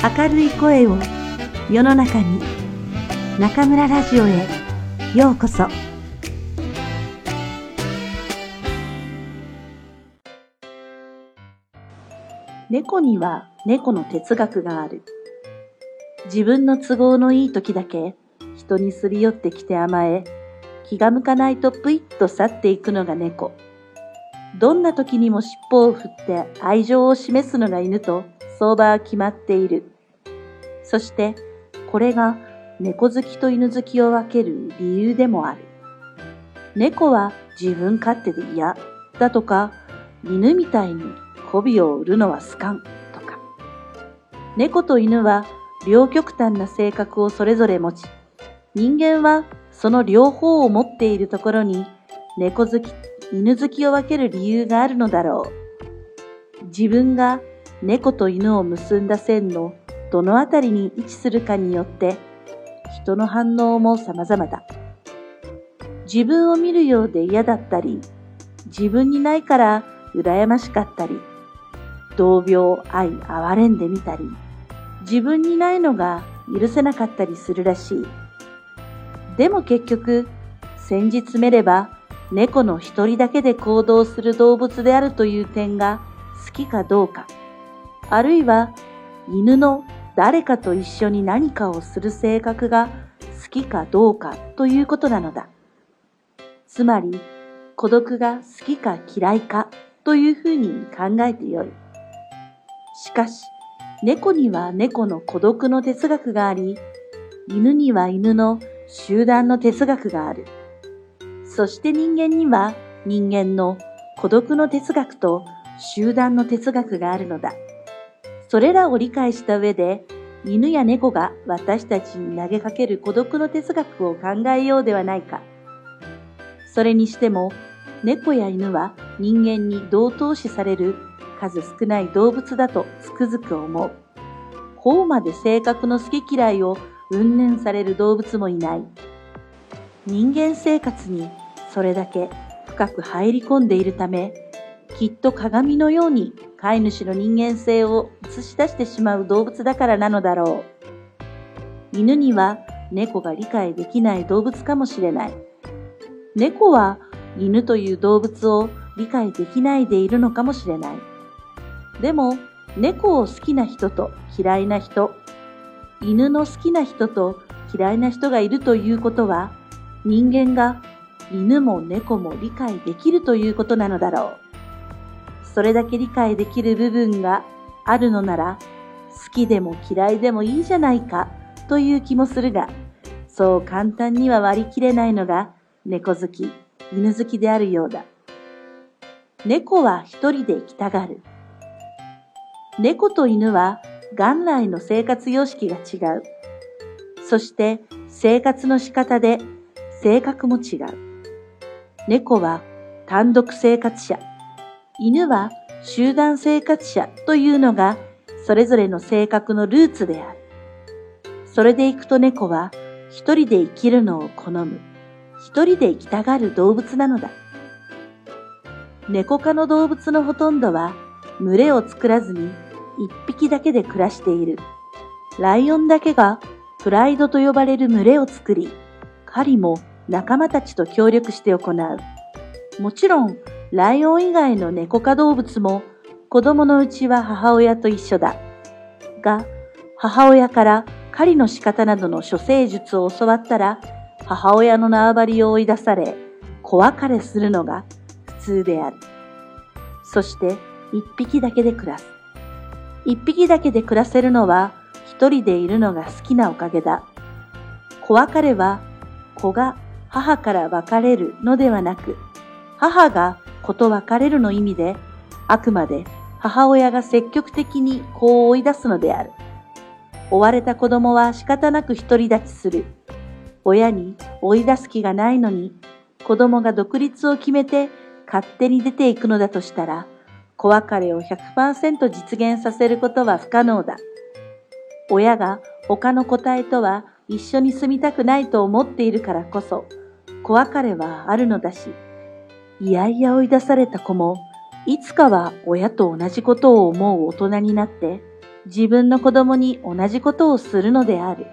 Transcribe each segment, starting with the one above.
明るい声を世の中に中村ラジオへようこそ。猫には猫の哲学がある。自分の都合のいい時だけ人にすり寄ってきて甘え気が向かないとぷいっと去っていくのが猫。どんな時にも尻尾を振って愛情を示すのが犬と相場は決まっている。そして、これが猫好きと犬好きを分ける理由でもある。猫は自分勝手で嫌だとか、犬みたいに媚びを売るのは好かんとか。猫と犬は両極端な性格をそれぞれ持ち、人間はその両方を持っているところに猫好き犬好きを分ける理由があるのだろう。自分が猫と犬を結んだ線のどのあたりに位置するかによって人の反応も様々だ。自分を見るようで嫌だったり、自分にないから羨ましかったり、同病愛哀れんでみたり、自分にないのが許せなかったりするらしい。でも結局、先日めれば猫の一人だけで行動する動物であるという点が好きかどうか、あるいは犬の誰かと一緒に何かをする性格が好きかどうかということなのだ。つまり、孤独が好きか嫌いかというふうに考えてよい。しかし、猫には猫の孤独の哲学があり、犬には犬の集団の哲学がある。そして人間には人間の孤独の哲学と集団の哲学があるのだ。それらを理解した上で、犬や猫が私たちに投げかける孤独の哲学を考えようではないか。それにしても、猫や犬は人間に同等視される数少ない動物だとつくづく思う。こうまで性格の好き嫌いを云々される動物もいない。人間生活にそれだけ深く入り込んでいるため、きっと鏡のように飼い主の人間性を映し出してしまう動物だからなのだろう。犬には猫が理解できない動物かもしれない。猫は犬という動物を理解できないでいるのかもしれない。でも、猫を好きな人と嫌いな人、犬の好きな人と嫌いな人がいるということは、人間が犬も猫も理解できるということなのだろう。それだけ理解できる部分があるのなら、好きでも嫌いでもいいじゃないかという気もするが、そう簡単には割り切れないのが猫好き、犬好きであるようだ。猫は一人で生きたがる。猫と犬は元来の生活様式が違う。そして生活の仕方で性格も違う。猫は単独生活者、犬は集団生活者というのがそれぞれの性格のルーツである。それでいくと猫は一人で生きるのを好む、一人で生きたがる動物なのだ。猫科の動物のほとんどは群れを作らずに一匹だけで暮らしている。ライオンだけがプライドと呼ばれる群れを作り、狩りも仲間たちと協力して行う。もちろん、ライオン以外の猫科動物も子供のうちは母親と一緒だ。が、母親から狩りの仕方などの処世術を教わったら、母親の縄張りを追い出され、子別れするのが普通である。そして、一匹だけで暮らす。一匹だけで暮らせるのは、一人でいるのが好きなおかげだ。子別れは、子が母から別れるのではなく、母が子と別れるの意味で、あくまで母親が積極的に子を追い出すのである。追われた子供は仕方なく独り立ちする。親に追い出す気がないのに、子供が独立を決めて勝手に出ていくのだとしたら、子別れを100%実現させることは不可能だ。親が他の個体とは一緒に住みたくないと思っているからこそ、子別れはあるのだし、いやいや追い出された子も、いつかは親と同じことを思う大人になって、自分の子供に同じことをするのである。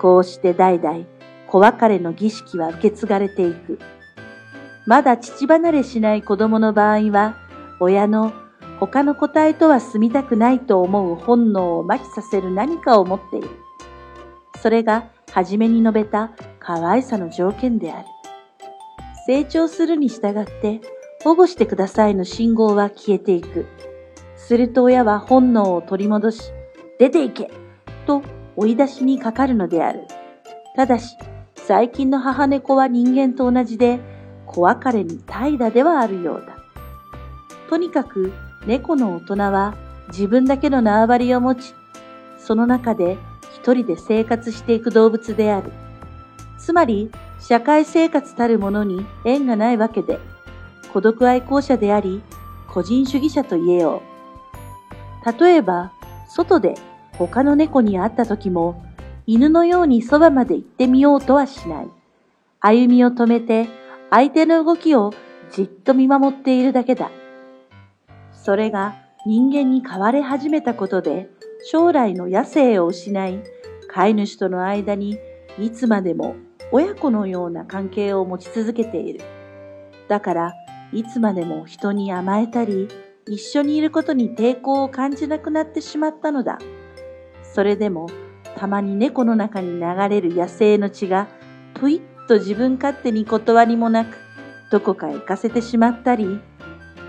こうして代々子別れの儀式は受け継がれていく。まだ父離れしない子供の場合は、親の他の個体とは住みたくないと思う本能を麻痺させる何かを持っている。それが初めに述べた可愛さの条件である。成長するに従って保護してくださいの信号は消えていく。すると親は本能を取り戻し、出て行けと追い出しにかかるのである。ただし、最近の母猫は人間と同じで、子別れに怠惰ではあるようだ。とにかく、猫の大人は自分だけの縄張りを持ち、その中で一人で生活していく動物である。つまり、社会生活たるものに縁がないわけで、孤独愛好者であり、個人主義者と言えよう。例えば、外で他の猫に会った時も、犬のようにそばまで行ってみようとはしない。歩みを止めて、相手の動きをじっと見守っているだけだ。それが人間に変われ始めたことで、将来の野生を失い、飼い主との間にいつまでも親子のような関係を持ち続けている。だから、いつまでも人に甘えたり、一緒にいることに抵抗を感じなくなってしまったのだ。それでも、たまに猫の中に流れる野生の血が、ぷいっと自分勝手に断りもなく、どこかへ行かせてしまったり、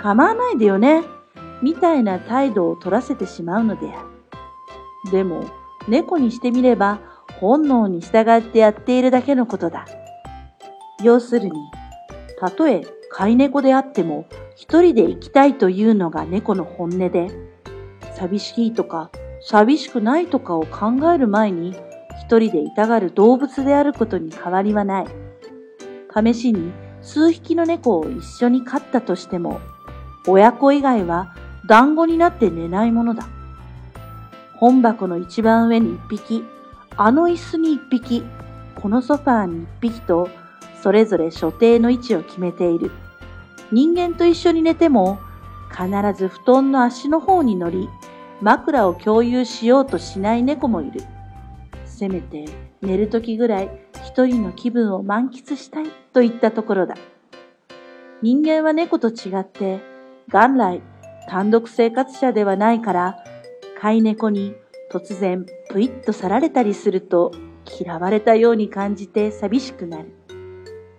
構わないでよね、みたいな態度を取らせてしまうのである。でも、猫にしてみれば、本能に従ってやっているだけのことだ。要するに、たとえ飼い猫であっても、一人で生きたいというのが猫の本音で、寂しいとか、寂しくないとかを考える前に、一人でいたがる動物であることに変わりはない。試しに数匹の猫を一緒に飼ったとしても、親子以外は団子になって寝ないものだ。本箱の一番上に一匹、あの椅子に一匹、このソファーに一匹と、それぞれ所定の位置を決めている。人間と一緒に寝ても、必ず布団の足の方に乗り、枕を共有しようとしない猫もいる。せめて寝る時ぐらい一人の気分を満喫したいといったところだ。人間は猫と違って、元来単独生活者ではないから、飼い猫に突然ぷいっと去られたりすると嫌われたように感じて寂しくなる。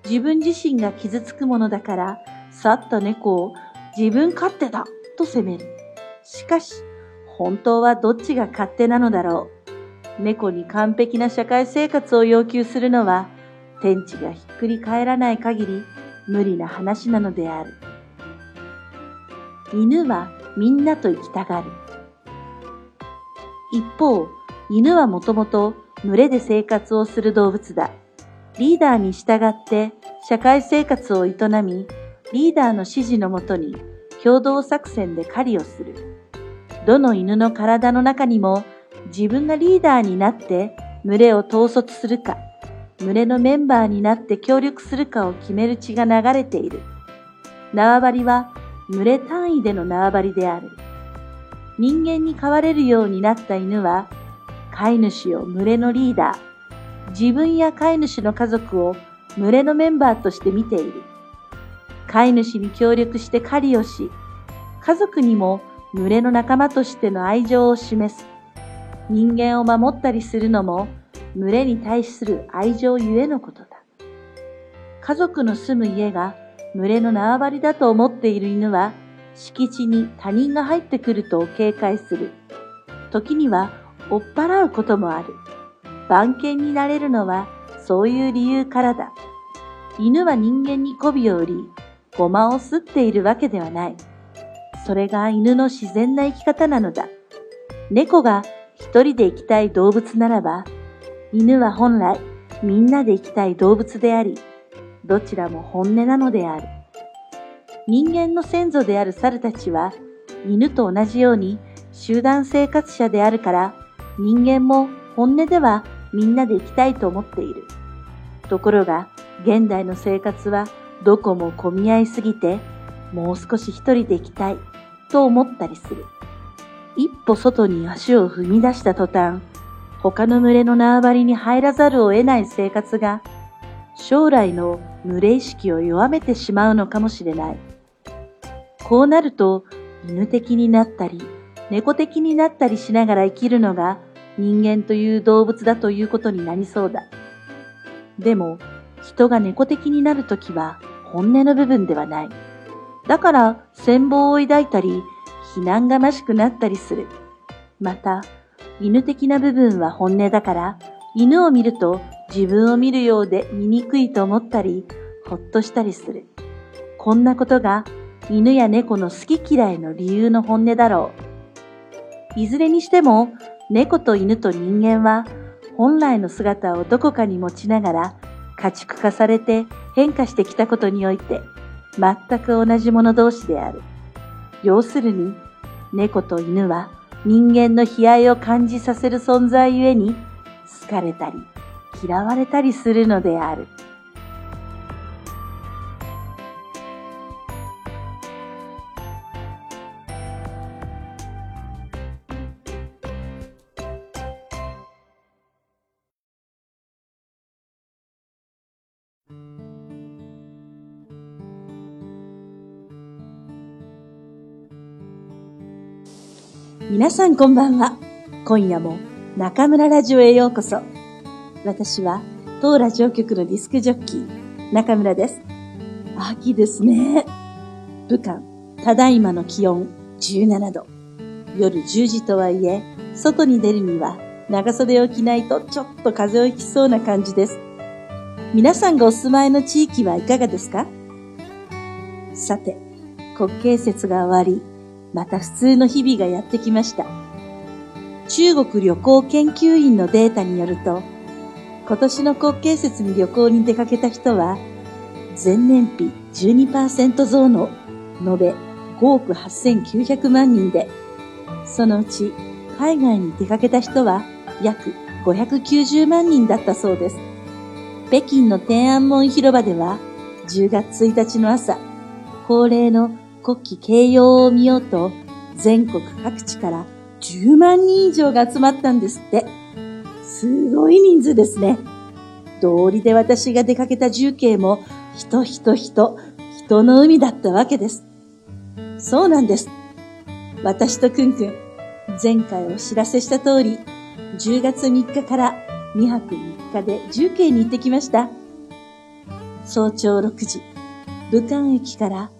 自分自身が傷つくものだから、去った猫を自分勝手だと責める。しかし、本当はどっちが勝手なのだろう。猫に完璧な社会生活を要求するのは、天地がひっくり返らない限り無理な話なのである。犬はみんなと生きたがる。一方、犬はもともと群れで生活をする動物だ。リーダーに従って社会生活を営み、リーダーの指示のもとに共同作戦で狩りをする。どの犬の体の中にも自分がリーダーになって群れを統率するか、群れのメンバーになって協力するかを決める血が流れている。縄張りは群れ単位での縄張りである。人間に飼われるようになった犬は、飼い主を群れのリーダー、自分や飼い主の家族を群れのメンバーとして見ている。飼い主に協力して狩りをし、家族にも群れの仲間としての愛情を示す。人間を守ったりするのも群れに対する愛情ゆえのことだ。家族の住む家が群れの縄張りだと思っている犬は敷地に他人が入ってくると警戒する。時には追っ払うこともある。番犬になれるのはそういう理由からだ。犬は人間に媚びを売り、ごまを吸っているわけではない。それが犬の自然な生き方なのだ。猫が一人で生きたい動物ならば、犬は本来みんなで生きたい動物であり、どちらも本音なのである。人間の先祖である猿たちは、犬と同じように集団生活者であるから、人間も本音ではみんなで生きたいと思っている。ところが、現代の生活はどこも混み合いすぎて、もう少し一人で生きたいと思ったりする。一歩外に足を踏み出した途端、他の群れの縄張りに入らざるを得ない生活が、将来の群れ意識を弱めてしまうのかもしれない。こうなると、犬的になったり、猫的になったりしながら生きるのが人間という動物だということになりそうだ。でも、人が猫的になるときは本音の部分ではない。だから、戦望を抱いたり、非難がましくなったりする。また、犬的な部分は本音だから、犬を見ると自分を見るようで醜いと思ったり、ほっとしたりする。こんなことが犬や猫の好き嫌いの理由の本音だろう。いずれにしても、猫と犬と人間は本来の姿をどこかに持ちながら家畜化されて変化してきたことにおいて全く同じ者同士である。要するに、猫と犬は人間の悲哀を感じさせる存在ゆえに好かれたり嫌われたりするのである。皆さんこんばんは。今夜も中村ラジオへようこそ。私は当ラジオ局のディスクジョッキー、中村です。秋ですね。武漢、ただいまの気温17度。夜10時とはいえ、外に出るには長袖を着ないとちょっと風邪をひきそうな感じです。皆さんがお住まいの地域はいかがですか？さて、国慶節が終わり、また普通の日々がやってきました。中国旅行研究院のデータによると、今年の国慶節に旅行に出かけた人は、前年比12%増の延べ5億8900万人で、そのうち海外に出かけた人は約590万人だったそうです。北京の天安門広場では10月1日の朝、恒例の国旗掲揚を見ようと、全国各地から10万人以上が集まったんですって。すごい人数ですね。道理で私が出かけた重慶も、人人人、人の海だったわけです。そうなんです。私とくんくん、前回お知らせした通り、10月3日から2泊3日で重慶に行ってきました。早朝6時、武漢駅から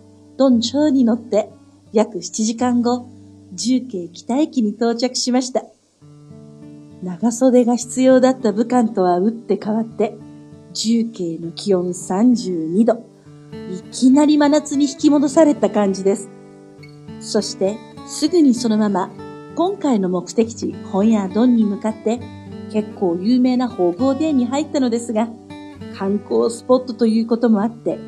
ドンチョウに乗って約7時間後、重慶北駅に到着しました。長袖が必要だった武漢とは打って変わって、重慶の気温32度。いきなり真夏に引き戻された感じです。そして、すぐにそのまま、今回の目的地、本屋ドンに向かって、結構有名な宝豪殿に入ったのですが、観光スポットということもあって、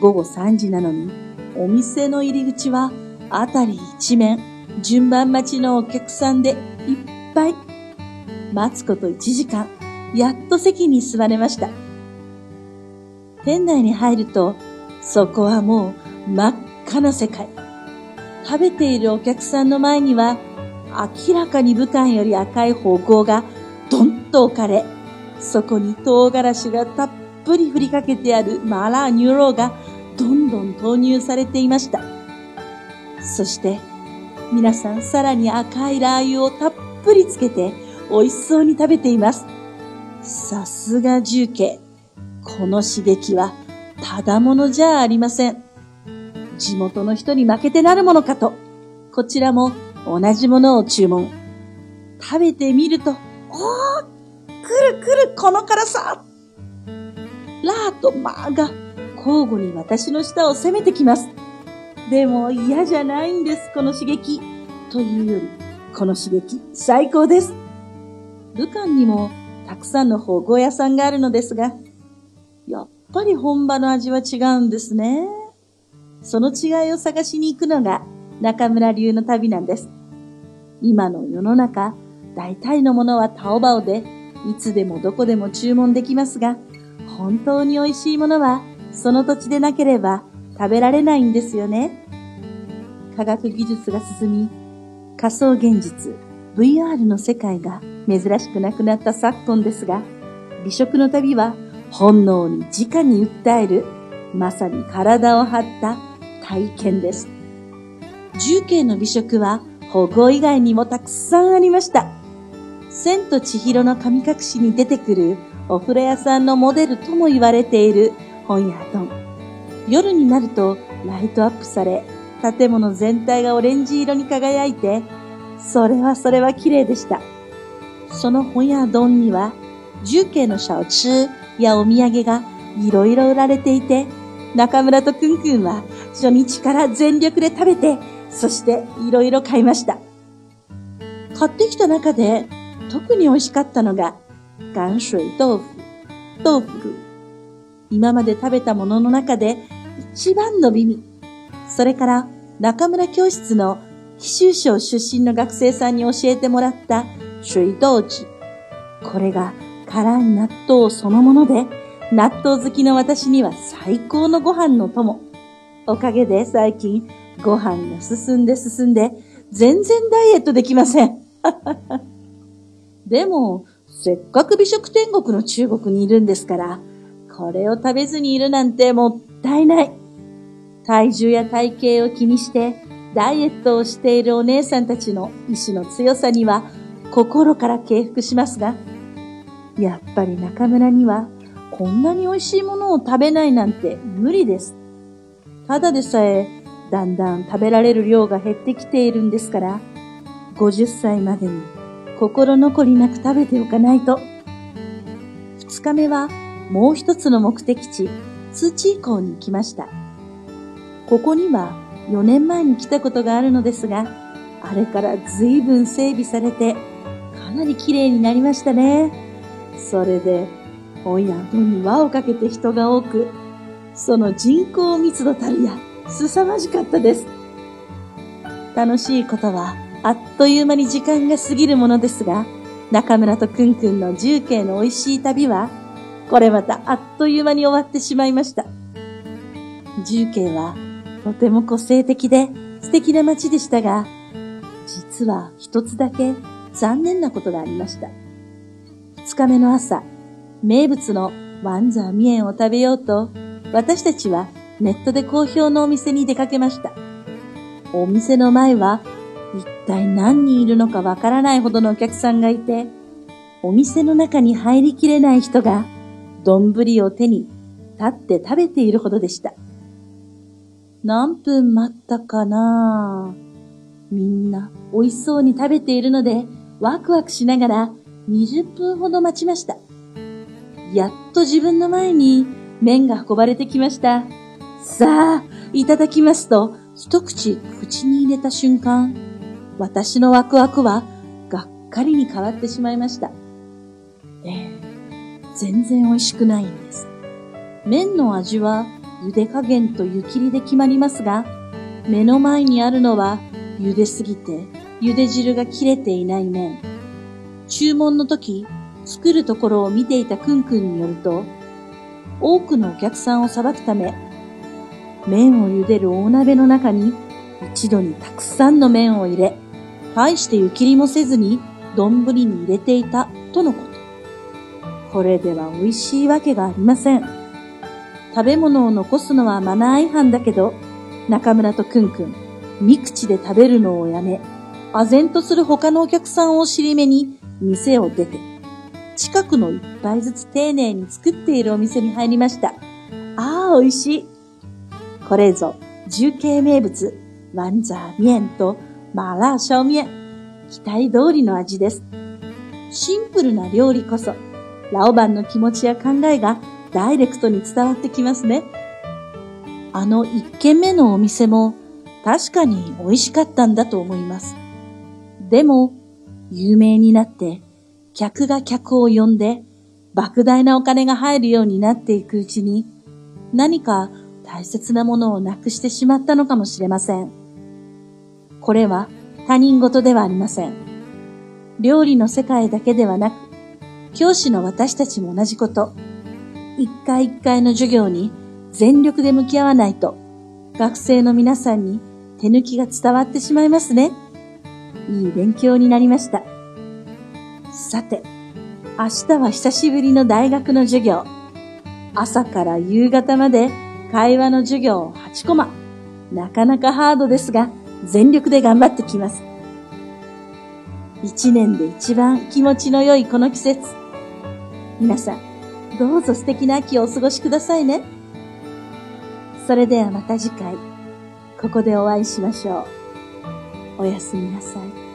午後3時なのにお店の入り口は、あたり一面、順番待ちのお客さんでいっぱい。待つこと1時間、やっと席に座れました。店内に入ると、そこはもう真っ赤な世界。食べているお客さんの前には、明らかに武漢より赤い火鍋がドンと置かれ、そこに唐辛子がたっぷり振りかけてある麻辣牛肉がどんどん投入されていました。そして、皆さんさらに赤いラー油をたっぷりつけて美味しそうに食べています。さすが重慶。この刺激はただものじゃありません。地元の人に負けてなるものかと、こちらも同じものを注文。食べてみると、おーくるくるこの辛さラーとマーが交互に私の舌を攻めてきます。でも嫌じゃないんです、この刺激。というより、この刺激、最高です。武漢にもたくさんの保護屋さんがあるのですが、やっぱり本場の味は違うんですね。その違いを探しに行くのが中村流の旅なんです。今の世の中、大体のものはタオバオで、いつでもどこでも注文できますが、本当に美味しいものはその土地でなければ食べられないんですよね。科学技術が進み、仮想現実 VR の世界が珍しくなくなった昨今ですが、美食の旅は本能に直に訴える、まさに体を張った体験です。重慶の美食は保護以外にもたくさんありました。千と千尋の神隠しに出てくるお風呂屋さんのモデルとも言われている本屋丼。夜になるとライトアップされ、建物全体がオレンジ色に輝いて、それはそれは綺麗でした。その本屋丼には、重慶の小吃やお土産がいろいろ売られていて、中村とくんくんは初日から全力で食べて、そしていろいろ買いました。買ってきた中で特に美味しかったのが、岩水豆腐、豆腐。今まで食べたものの中で一番の美味。それから中村教室の紀州省出身の学生さんに教えてもらった水豆寺。これが辛い納豆そのもので、納豆好きの私には最高のご飯の友。おかげで最近ご飯が進んで進んで、全然ダイエットできません。でも、せっかく美食天国の中国にいるんですから、これを食べずにいるなんてもったいない。体重や体型を気にしてダイエットをしているお姉さんたちの意志の強さには心から敬服しますが、やっぱり中村にはこんなに美味しいものを食べないなんて無理です。ただでさえだんだん食べられる量が減ってきているんですから、50歳までに心残りなく食べておかないと。2日目はもう一つの目的地、通知以降に行きました。ここには4年前に来たことがあるのですが、あれから随分整備されて、かなり綺麗になりましたね。それで、本屋に輪をかけて人が多く、その人口密度たるや、凄まじかったです。楽しいことは、あっという間に時間が過ぎるものですが、中村とくんくんの重慶の美味しい旅は、これまたあっという間に終わってしまいました。重慶はとても個性的で素敵な街でしたが、実は一つだけ残念なことがありました。二日目の朝、名物のワンザーミエンを食べようと、私たちはネットで好評のお店に出かけました。お店の前は一体何人いるのかわからないほどのお客さんがいて、お店の中に入りきれない人が、丼を手に立って食べているほどでした。何分待ったかな？みんな美味しそうに食べているので、ワクワクしながら20分ほど待ちました。やっと自分の前に麺が運ばれてきました。さあ、いただきますと、一口口に入れた瞬間、私のワクワクはがっかりに変わってしまいました。ええ全然美味しくないんです。麺の味は茹で加減と湯切りで決まりますが、目の前にあるのは茹ですぎて茹で汁が切れていない麺。注文の時、作るところを見ていたくんくんによると、多くのお客さんをさばくため、麺を茹でる大鍋の中に一度にたくさんの麺を入れ、大して湯切りもせずに丼に入れていたとのこと。これでは美味しいわけがありません。食べ物を残すのはマナー違反だけど、中村とくんくん、三口で食べるのをやめ、唖然とする他のお客さんを尻目に店を出て、近くの一杯ずつ丁寧に作っているお店に入りました。ああ、美味しい。これぞ、重慶名物、ワンザーミエンとマーラーシャオミエン。期待通りの味です。シンプルな料理こそ、ラオバンの気持ちや考えがダイレクトに伝わってきますね。あの一軒目のお店も確かに美味しかったんだと思います。でも、有名になって客が客を呼んで莫大なお金が入るようになっていくうちに何か大切なものをなくしてしまったのかもしれません。これは他人事ではありません。料理の世界だけではなく、教師の私たちも同じこと。一回一回の授業に全力で向き合わないと、学生の皆さんに手抜きが伝わってしまいますね。いい勉強になりました。さて、明日は久しぶりの大学の授業。朝から夕方まで会話の授業を8コマ。なかなかハードですが、全力で頑張ってきます。一年で一番気持ちの良いこの季節。皆さん、どうぞ素敵な秋をお過ごしくださいね。それではまた次回、ここでお会いしましょう。おやすみなさい。